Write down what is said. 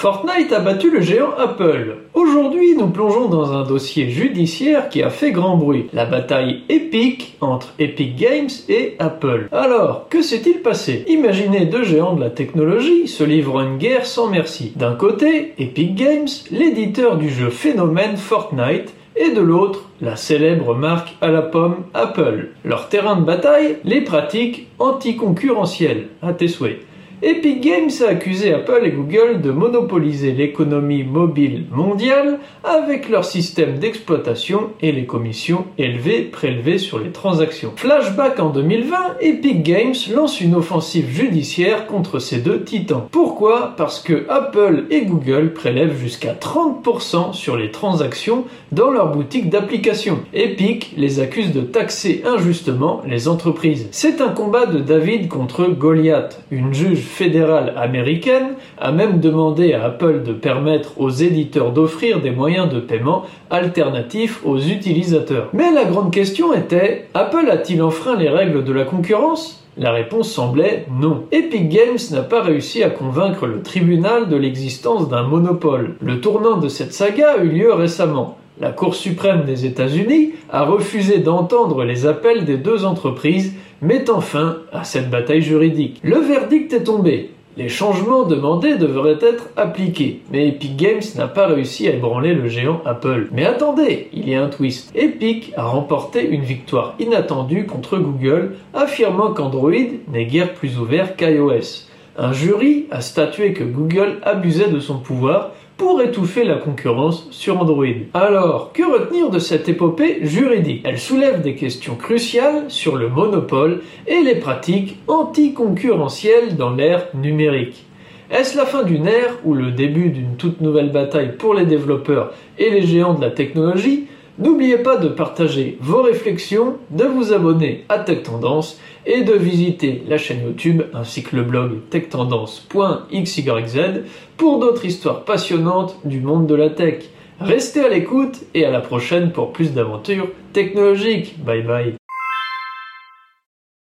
Fortnite a battu le géant Apple. Aujourd'hui, nous plongeons dans un dossier judiciaire qui a fait grand bruit. La bataille épique entre Epic Games et Apple. Alors, que s'est-il passé? Imaginez deux géants de la technologie se livrent une guerre sans merci. D'un côté, Epic Games, l'éditeur du jeu phénomène Fortnite, et de l'autre, la célèbre marque à la pomme Apple. Leur terrain de bataille, les pratiques anticoncurrentielles, à tes souhaits. Epic Games a accusé Apple et Google de monopoliser l'économie mobile mondiale avec leur système d'exploitation et les commissions élevées prélevées sur les transactions. Flashback en 2020, Epic Games lance une offensive judiciaire contre ces deux titans. Pourquoi? Parce que Apple et Google prélèvent jusqu'à 30% sur les transactions dans leur boutique d'applications. Epic les accuse de taxer injustement les entreprises. C'est un combat de David contre Goliath, une juge fédérale américaine a même demandé à Apple de permettre aux éditeurs d'offrir des moyens de paiement alternatifs aux utilisateurs. Mais la grande question était, Apple a-t-il enfreint les règles de la concurrence? La réponse semblait non. Epic Games n'a pas réussi à convaincre le tribunal de l'existence d'un monopole. Le tournant de cette saga a eu lieu récemment. La Cour suprême des États-Unis a refusé d'entendre les appels des deux entreprises, mettant fin à cette bataille juridique. Le verdict est tombé. Les changements demandés devraient être appliqués, mais Epic Games n'a pas réussi à ébranler le géant Apple. Mais attendez, il y a un twist. Epic a remporté une victoire inattendue contre Google, affirmant qu'Android n'est guère plus ouvert qu'iOS. Un jury a statué que Google abusait de son pouvoir pour étouffer la concurrence sur Android. Alors, que retenir de cette épopée juridique? Elle soulève des questions cruciales sur le monopole et les pratiques anticoncurrentielles dans l'ère numérique. Est-ce la fin d'une ère ou le début d'une toute nouvelle bataille pour les développeurs et les géants de la technologie? N'oubliez pas de partager vos réflexions, de vous abonner à Tech Tendance et de visiter la chaîne YouTube ainsi que le blog techtendance.xyz pour d'autres histoires passionnantes du monde de la tech. Restez à l'écoute et à la prochaine pour plus d'aventures technologiques. Bye bye.